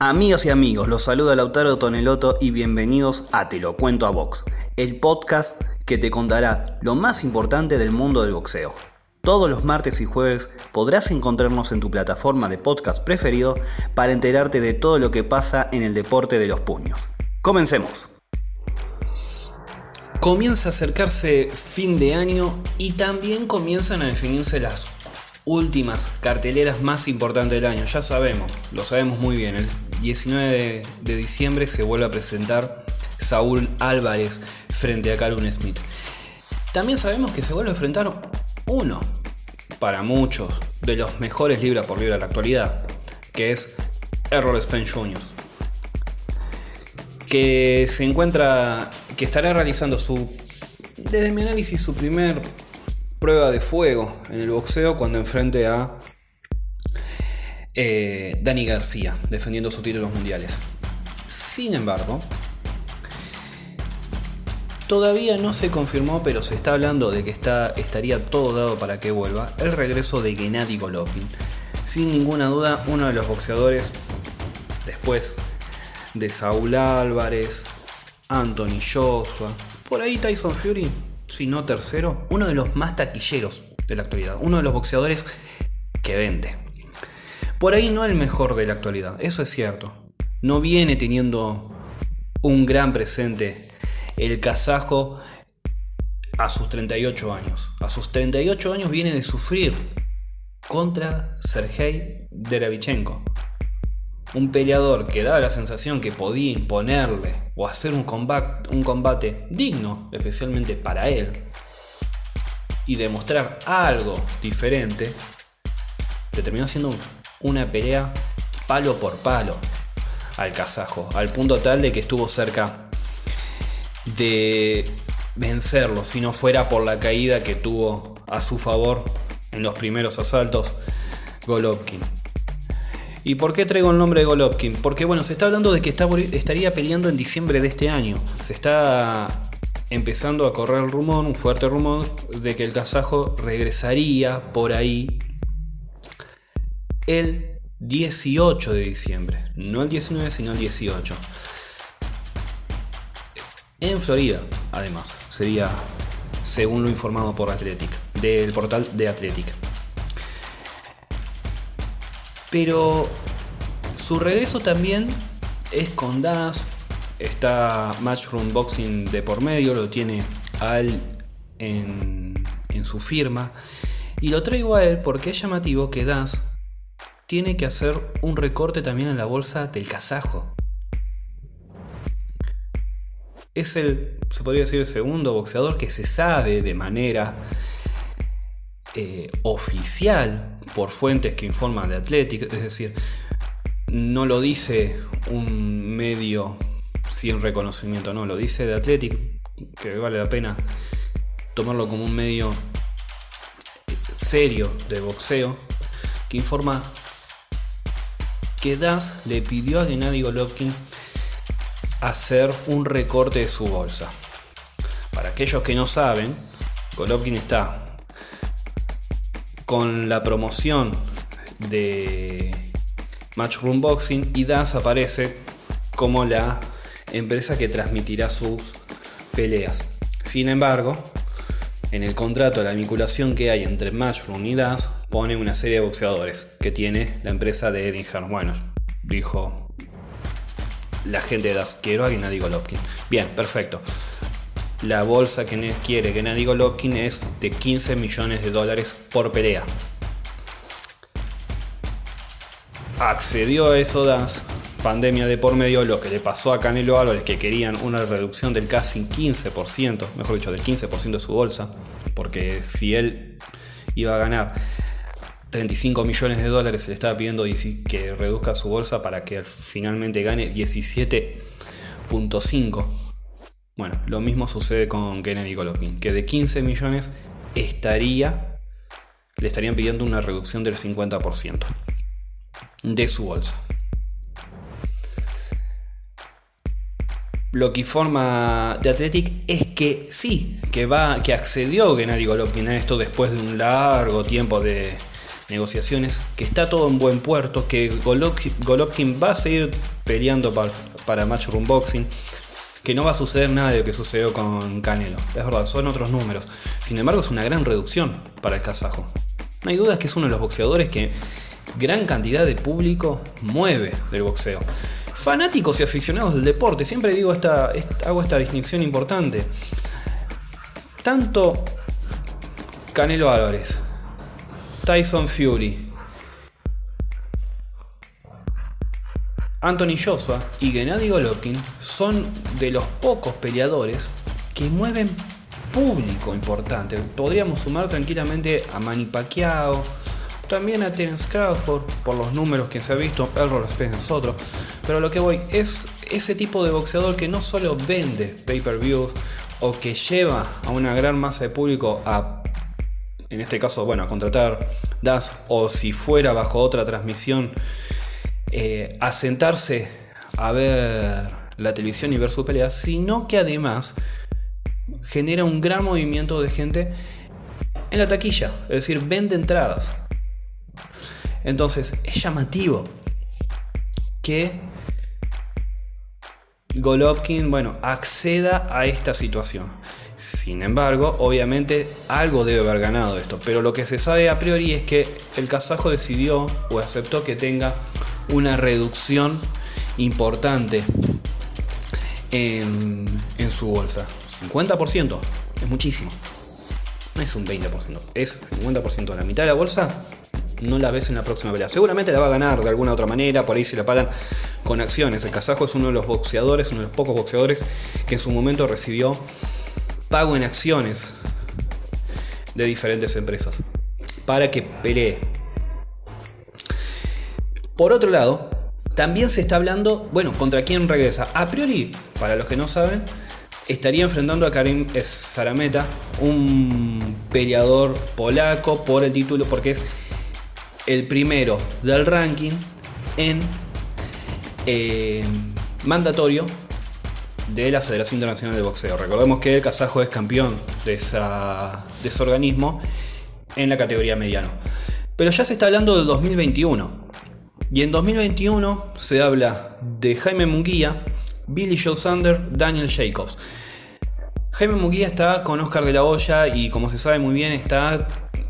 Amigos y amigos, los saluda Lautaro Toneloto y bienvenidos a Te lo cuento a Box, el podcast que te contará lo más importante del mundo del boxeo. Todos los martes y jueves podrás encontrarnos en tu plataforma de podcast preferido para enterarte de todo lo que pasa en el deporte de los puños. Comencemos. Comienza a acercarse fin de año y también comienzan a definirse las últimas carteleras más importantes del año. Ya sabemos, lo sabemos muy bien. El 19 de, diciembre se vuelve a presentar Saúl Álvarez frente a Calum Smith. También sabemos que se vuelve a enfrentar uno, para muchos, de los mejores libra por libra de la actualidad, que es Errol Spence Jr. Que se encuentra, que estará realizando su, desde mi análisis, su primer prueba de fuego en el boxeo cuando enfrente a eh, Dani García defendiendo sus títulos mundiales. Sin embargo, todavía no se confirmó, pero se está hablando de que estaría todo dado para que vuelva el regreso de Gennady Golovkin. Sin ninguna duda, uno de los boxeadores después de Saúl Álvarez, Anthony Joshua, por ahí Tyson Fury, si no tercero, uno de los más taquilleros de la actualidad, uno de los boxeadores que vende. Por ahí no el mejor de la actualidad, eso es cierto. No viene teniendo un gran presente el kazajo a sus 38 años. A sus 38 años viene de sufrir contra Sergei Deravichenko. Un peleador que daba la sensación que podía imponerle o hacer un combate, digno, especialmente para él, y demostrar algo diferente, le terminó siendo una pelea palo por palo al kazajo, al punto tal de que estuvo cerca de vencerlo, si no fuera por la caída que tuvo a su favor en los primeros asaltos Golovkin. ¿Y por qué traigo el nombre de Golovkin? Porque bueno, se está hablando de que estaría peleando en diciembre de este año. Se está empezando a correr el rumor, un fuerte rumor, de que el kazajo regresaría por ahí el 18 de diciembre. No el 19, sino el 18. En Florida, además. Sería, según lo informado por Athletic, del portal de Athletic. Pero su regreso también es con Das. Está Matchroom Boxing de por medio, lo tiene a él en, en su firma. Y lo traigo a él porque es llamativo que Das tiene que hacer un recorte también en la bolsa del kazajo. Es el, se podría decir, el segundo boxeador que se sabe de manera eh, oficial por fuentes que informan de Athletic, es decir, no lo dice un medio sin reconocimiento, no, lo dice de Athletic, que vale la pena tomarlo como un medio serio de boxeo, que informa que Das le pidió a Gennady Golovkin hacer un recorte de su bolsa. Para aquellos que no saben, Golovkin está con la promoción de Matchroom Boxing y Das aparece como la empresa que transmitirá sus peleas. Sin embargo, en el contrato la vinculación que hay entre Matchroom y Das pone una serie de boxeadores que tiene la empresa de Eddie. Bueno, dijo la gente de Das, quiero a Gennady Golovkin. Bien, perfecto. La bolsa que quiere Gennady Golovkin es de 15 millones de dólares por pelea. Accedió a eso Das, pandemia de por medio, lo que le pasó a Canelo Álvarez, que querían una reducción del casi 15%, mejor dicho, del 15% de su bolsa, porque si él iba a ganar 35 millones de dólares se le estaba pidiendo que reduzca su bolsa para que finalmente gane 17.5. Bueno, lo mismo sucede con Kennedy Golovkin, que de 15 millones estaría, le estarían pidiendo una reducción del 50% de su bolsa. Lo que informa de Athletic es que sí, que va, que accedió Gennady Golovkin a esto después de un largo tiempo de, negociaciones, que está todo en buen puerto, que Golovkin va a seguir peleando para, para Matchroom Boxing, que no va a suceder nada de lo que sucedió con Canelo. Es verdad, son otros números. Sin embargo, es una gran reducción para el kazajo. No hay dudas que es uno de los boxeadores que gran cantidad de público mueve del boxeo. Fanáticos y aficionados del deporte, siempre digo esta, hago esta distinción importante. Tanto Canelo Álvarez, Tyson Fury, Anthony Joshua y Gennady Golovkin son de los pocos peleadores que mueven público importante. Podríamos sumar tranquilamente a Manny Pacquiao, también a Terence Crawford, por los números que se ha visto, Errol Spence es otro. Pero lo que voy es ese tipo de boxeador que no solo vende pay-per-view o que lleva a una gran masa de público a, en este caso, bueno, a contratar DAS o si fuera bajo otra transmisión, eh, a sentarse a ver la televisión y ver su pelea, sino que además genera un gran movimiento de gente en la taquilla, es decir, vende entradas. Entonces, es llamativo que Golovkin, bueno, acceda a esta situación. Sin embargo, obviamente algo debe haber ganado esto, pero lo que se sabe a priori es que el kazajo decidió o aceptó que tenga una reducción importante en, su bolsa. 50%, es muchísimo. No es un 20%, es 50%. La mitad de la bolsa no la ves en la próxima pelea. Seguramente la va a ganar de alguna otra manera, por ahí se la pagan con acciones. El kazajo es uno de los boxeadores, uno de los pocos boxeadores que en su momento recibió pago en acciones de diferentes empresas para que pelee. Por otro lado, también se está hablando, bueno, contra quién regresa. A priori, para los que no saben, estaría enfrentando a Karim Sarameta, un peleador polaco por el título, porque es el primero del ranking en eh, mandatorio de la Federación Internacional de Boxeo. Recordemos que el kazajo es campeón de, de ese organismo en la categoría mediano. Pero ya se está hablando del 2021. Y en 2021 se habla de Jaime Munguía, Billy Joe Sander, Daniel Jacobs. Jaime Munguía está con Oscar de la Hoya y como se sabe muy bien está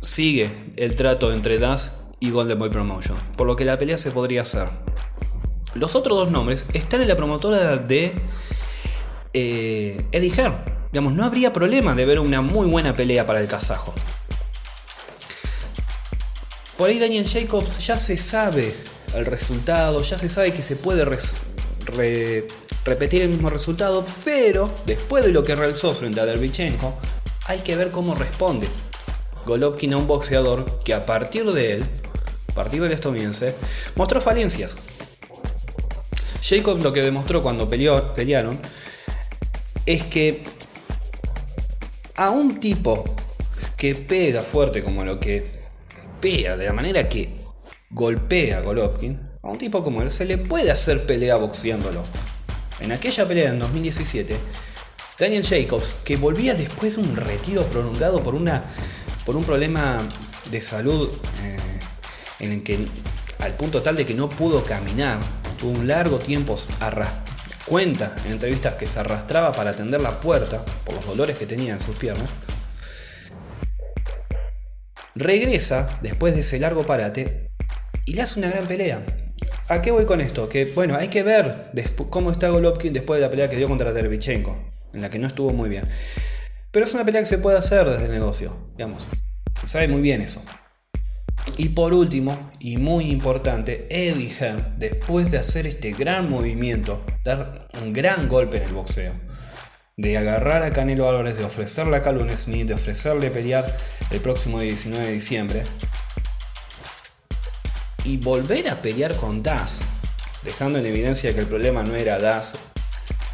sigue el trato entre Das y Golden Boy Promotion, por lo que la pelea se podría hacer. Los otros dos nombres están en la promotora de eh, Eddie Hearn. Digamos, no habría problema de ver una muy buena pelea para el kazajo. Por ahí Daniel Jacobs ya se sabe el resultado, ya se sabe que se puede repetir el mismo resultado, pero después de lo que realizó frente a Derbichenko, hay que ver cómo responde Golovkin a un boxeador que a partir de él a partir del estadounidense, mostró falencias. Jacob lo que demostró cuando peleó, pelearon es que a un tipo que pega fuerte como lo que pega, de la manera que golpea a Golovkin, a un tipo como él se le puede hacer pelea boxeándolo. En aquella pelea en 2017, Daniel Jacobs, que volvía después de un retiro prolongado por, una, por un problema de salud eh, en el que al punto tal de que no pudo caminar, tuvo un largo tiempo cuenta en entrevistas que se arrastraba para atender la puerta por los dolores que tenía en sus piernas. Regresa después de ese largo parate y le hace una gran pelea. ¿A qué voy con esto? Que bueno, hay que ver cómo está Golovkin después de la pelea que dio contra Derbichenko, en la que no estuvo muy bien. Pero es una pelea que se puede hacer desde el negocio, digamos. Se sabe muy bien eso. Y por último, y muy importante, Eddie Hearn, después de hacer este gran movimiento, dar un gran golpe en el boxeo, de agarrar a Canelo Álvarez, de ofrecerle a Calvin Smith, de ofrecerle pelear el próximo 19 de diciembre, y volver a pelear con Das, dejando en evidencia que el problema no era Das,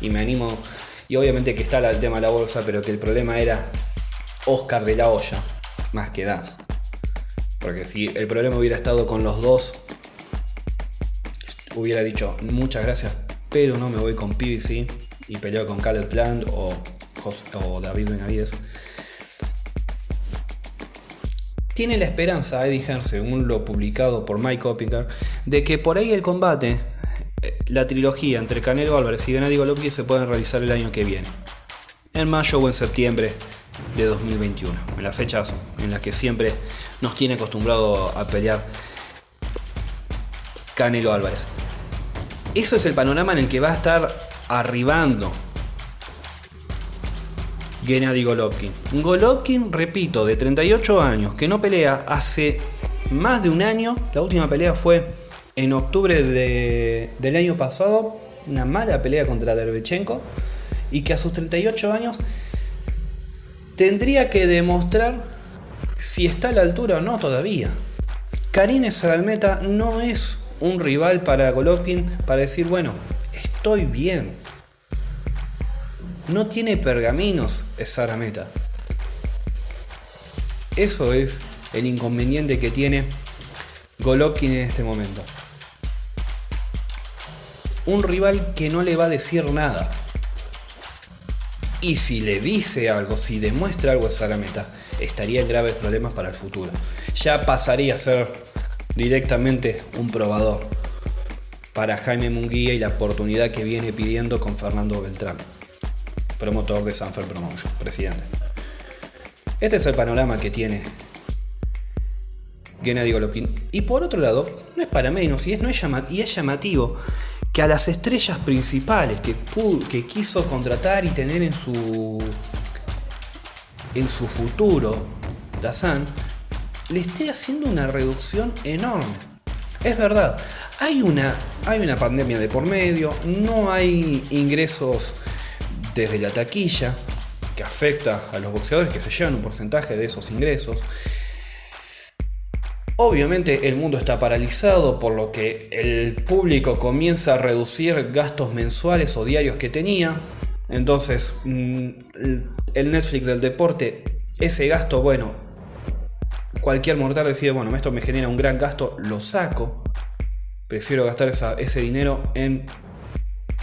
y me animo, y obviamente que está el tema de la bolsa, pero que el problema era Oscar de la Hoya, más que Das. Porque si el problema hubiera estado con los dos, hubiera dicho muchas gracias, pero no me voy con PBC y peleo con Caleb Plant o, David Benavides. tiene la esperanza, Eddie Hearn, según lo publicado por Mike Oppinger, de que por ahí el combate, eh, la trilogía entre Canelo Álvarez y Gennady Golovkin se pueden realizar el año que viene. En mayo o en septiembre de 2021. En las fechas en las que siempre nos tiene acostumbrado a pelear Canelo Álvarez. Eso es el panorama en el que va a estar arribando Gennady Golovkin. Golovkin, repito, de 38 años, que no pelea hace más de un año. La última pelea fue en octubre del año pasado, una mala pelea contra Derbechenko, y que a sus 38 años tendría que demostrar si está a la altura o no todavía. Karine Sagalmeta no es un rival para Golovkin para decir, bueno, estoy bien, no tiene pergaminos esa meta. Eso es el inconveniente que tiene Golovkin en este momento. Un rival que no le va a decir nada. Y si le dice algo, si demuestra algo a estaría en graves problemas para el futuro. Ya pasaría a ser directamente un probador para Jaime Munguía y la oportunidad que viene pidiendo con Fernando Beltrán promotor de Sanfer Promotion, presidente. Este es el panorama que tiene Gennady Golovkin. Y por otro lado, no es para menos y es, no es, llamativo que a las estrellas principales que quiso contratar y tener en su, en su futuro, Dazan, le esté haciendo una reducción enorme. Es verdad, hay una, hay una pandemia de por medio, no hay ingresos desde la taquilla, que afecta a los boxeadores que se llevan un porcentaje de esos ingresos. Obviamente el mundo está paralizado por lo que el público comienza a reducir gastos mensuales o diarios que tenía. Entonces mm, el Netflix del deporte, ese gasto, bueno, cualquier mortal decide, bueno, esto me genera un gran gasto, lo saco. Prefiero gastar ese dinero en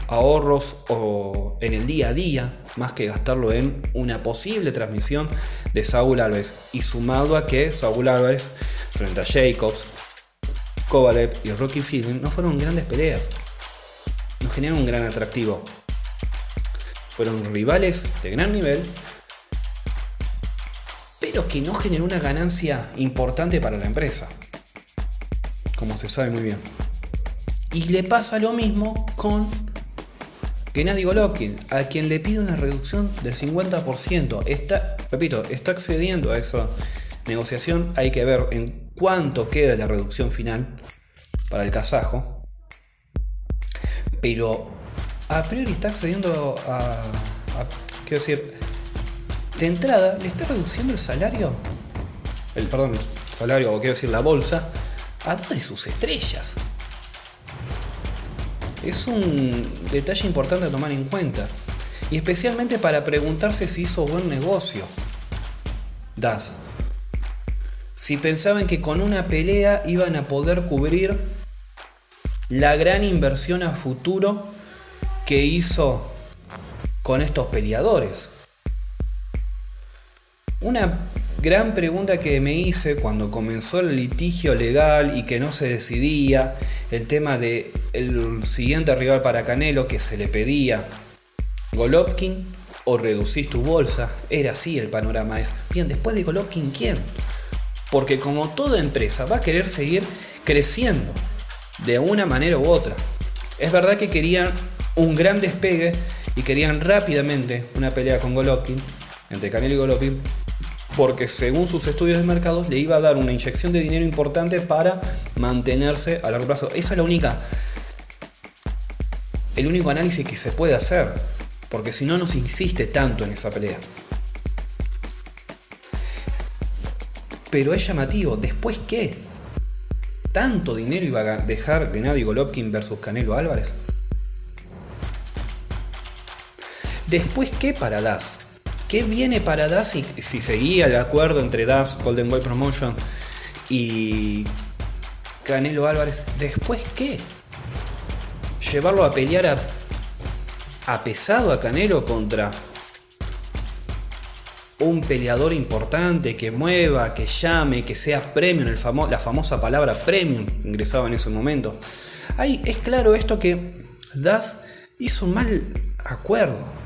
ahorros o en el día a día, más que gastarlo en una posible transmisión de Saúl Álvarez. Y sumado a que Saúl Álvarez, frente a Jacobs, Kovalev y Rocky Fielding, no fueron grandes peleas. No generaron un gran atractivo. Fueron rivales de gran nivel, pero que no generó una ganancia importante para la empresa. Como se sabe muy bien. Y le pasa lo mismo con Gennady Golovkin, a quien le pide una reducción del 50%, está, repito, está accediendo a esa negociación. Hay que ver en cuánto queda la reducción final para el kazajo. Pero a priori está accediendo a, quiero decir, de entrada le está reduciendo el salario, el perdón, el salario o quiero decir la bolsa, a dos de sus estrellas. Es un detalle importante a tomar en cuenta. Y especialmente para preguntarse si hizo buen negocio. Das. Si pensaban que con una pelea iban a poder cubrir la gran inversión a futuro hizo con estos peleadores. Una gran pregunta que me hice cuando comenzó el litigio legal y que no se decidía, el tema de el siguiente rival para Canelo que se le pedía, Golovkin o reducís tu bolsa, era así el panorama es, bien, después de Golovkin, ¿quién? Porque como toda empresa va a querer seguir creciendo de una manera u otra. Es verdad que querían un gran despegue y querían rápidamente una pelea con Golovkin, entre Canelo y Golovkin, porque según sus estudios de mercados le iba a dar una inyección de dinero importante para mantenerse a largo plazo. Esa es la única, el único análisis que se puede hacer, porque si no, no se insiste tanto en esa pelea. Pero es llamativo, ¿después qué? ¿Tanto dinero iba a dejar Gennady Golovkin versus Canelo Álvarez? ¿Después qué para Das? ¿Qué viene para Das si, seguía el acuerdo entre Das, Golden Boy Promotion y Canelo Álvarez? ¿Después qué? ¿Llevarlo a pelear a, pesado a Canelo contra un peleador importante que mueva, que llame, que sea premium, la famosa palabra premium ingresaba en ese momento. Ahí es claro esto que Das hizo un mal acuerdo.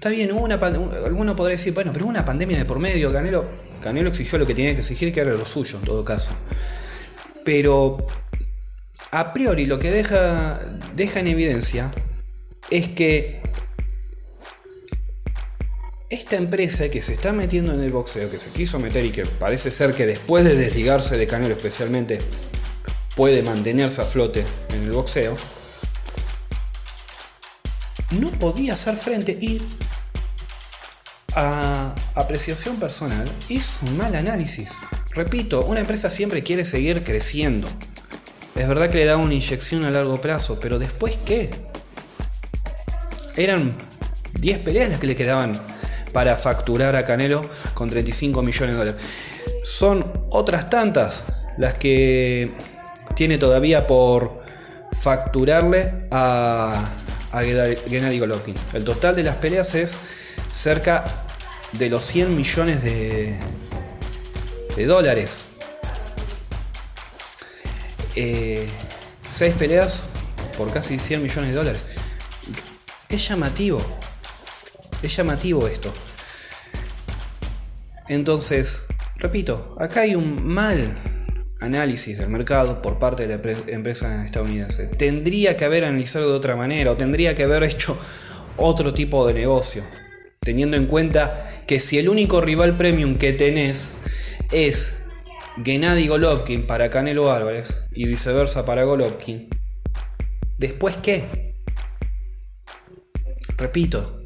Está bien, hubo alguno podría decir, bueno, pero hubo una pandemia de por medio, Canelo, Canelo exigió lo que tenía que exigir, que era lo suyo en todo caso. Pero a priori lo que deja, deja en evidencia es que esta empresa que se está metiendo en el boxeo, que se quiso meter y que parece ser que después de desligarse de Canelo especialmente puede mantenerse a flote en el boxeo, no podía hacer frente y a apreciación personal hizo un mal análisis. Repito, una empresa siempre quiere seguir creciendo. Es verdad que le da una inyección a largo plazo, pero después qué? Eran 10 peleas las que le quedaban para facturar a Canelo con 35 millones de dólares. Son otras tantas las que tiene todavía por facturarle a, a Gennady Golovkin. El total de las peleas es cerca de los 100 millones de, de dólares. 6 eh, peleas por casi 100 millones de dólares. Es llamativo. Es llamativo esto. Entonces, repito, acá hay un mal análisis del mercado por parte de la empresa estadounidense. Tendría que haber analizado de otra manera o tendría que haber hecho otro tipo de negocio. Teniendo en cuenta que si el único rival premium que tenés es Gennady Golovkin para Canelo Álvarez y viceversa para Golovkin, ¿después qué? Repito,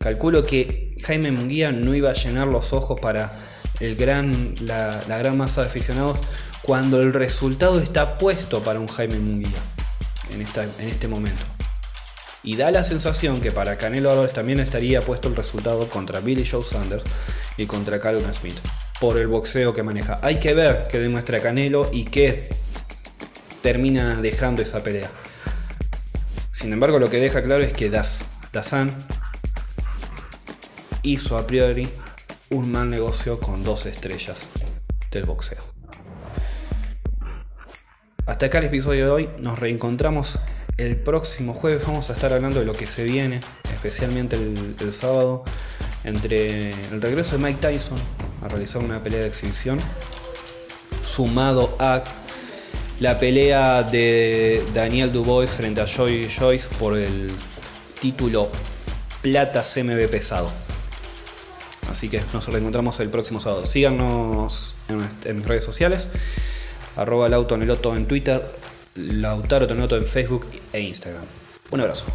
Calculo que Jaime Munguía no iba a llenar los ojos para el gran, la, gran masa de aficionados cuando el resultado está puesto para un Jaime Munguía en, en este momento. Y da la sensación que para Canelo Álvarez también estaría puesto el resultado contra Billy Joe Sanders y contra Callum Smith por el boxeo que maneja. Hay que ver qué demuestra Canelo y qué termina dejando esa pelea. Sin embargo, lo que deja claro es que Das, Dazan hizo a priori un mal negocio con dos estrellas del boxeo. Hasta acá el episodio de hoy, nos reencontramos el próximo jueves, vamos a estar hablando de lo que se viene, especialmente el, sábado, entre el regreso de Mike Tyson a realizar una pelea de exhibición, sumado a la pelea de Daniel Dubois frente a Joy Joyce por el título Plata CMB pesado. Así que nos reencontramos el próximo sábado. Síganos en, mis redes sociales. Arroba Lautoneloto en Twitter, Lautaro Toneloto en Facebook e Instagram. Un abrazo.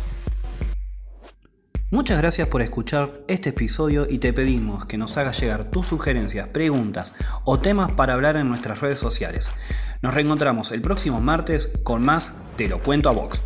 Muchas gracias por escuchar este episodio y te pedimos que nos hagas llegar tus sugerencias, preguntas o temas para hablar en nuestras redes sociales. Nos reencontramos el próximo martes con más Te lo cuento a Vox.